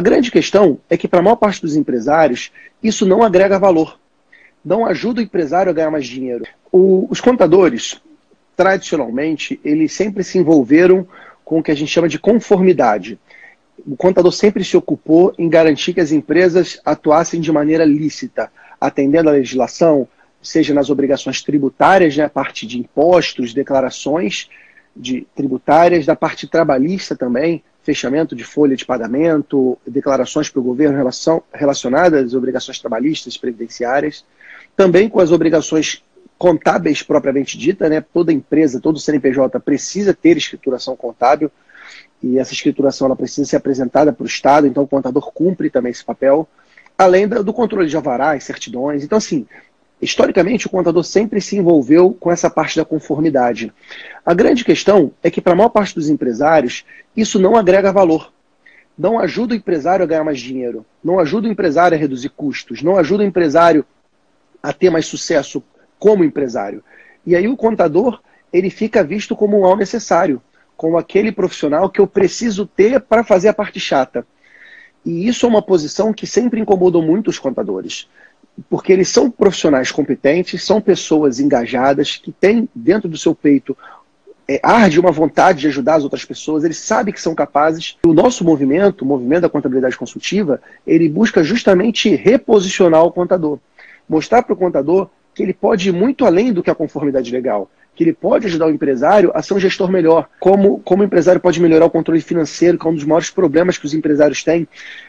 A grande questão é que, para a maior parte dos empresários, isso não agrega valor. Não ajuda o empresário a ganhar mais dinheiro. O, os contadores, tradicionalmente, eles sempre se envolveram com o que a gente chama de conformidade. O contador sempre se ocupou em garantir que as empresas atuassem de maneira lícita, atendendo à legislação, seja nas obrigações tributárias, né, a parte de impostos, declarações de tributárias, da parte trabalhista também, fechamento de folha de pagamento, declarações para o governo relação, relacionadas às obrigações trabalhistas previdenciárias, também com as obrigações contábeis propriamente dita, né? Toda empresa, todo CNPJ precisa ter escrituração contábil e essa escrituração ela precisa ser apresentada para o Estado, então o contador cumpre também esse papel, além do controle de alvarás, certidões. Então, assim, Historicamente, o contador sempre se envolveu com essa parte da conformidade. A grande questão é que, para a maior parte dos empresários, isso não agrega valor. Não ajuda o empresário a ganhar mais dinheiro, não ajuda o empresário a reduzir custos, não ajuda o empresário a ter mais sucesso como empresário. E aí o contador ele fica visto como um mal necessário, como aquele profissional que eu preciso ter para fazer a parte chata. E isso é uma posição que sempre incomodou muito os contadores porque eles são profissionais competentes, são pessoas engajadas, que têm dentro do seu peito é, arde uma vontade de ajudar as outras pessoas, eles sabem que são capazes. O nosso movimento, o movimento da contabilidade consultiva, ele busca justamente reposicionar o contador. Mostrar para o contador que ele pode ir muito além do que a conformidade legal que ele pode ajudar o empresário a ser um gestor melhor. Como, como o empresário pode melhorar o controle financeiro, que é um dos maiores problemas que os empresários têm.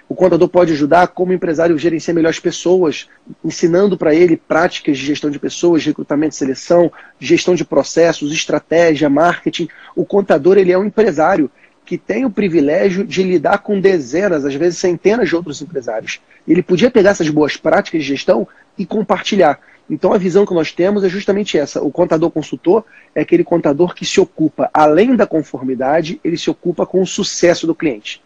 O contador pode ajudar como o empresário gerenciar melhor as pessoas, ensinando para ele práticas de gestão de pessoas, recrutamento e seleção, gestão de processos, estratégia, marketing. O contador ele é um empresário que tem o privilégio de lidar com dezenas, às vezes centenas de outros empresários. Ele podia pegar essas boas práticas de gestão e compartilhar. Então a visão que nós temos é justamente essa. O contador consultor é aquele contador que se ocupa, além da conformidade, ele se ocupa com o sucesso do cliente.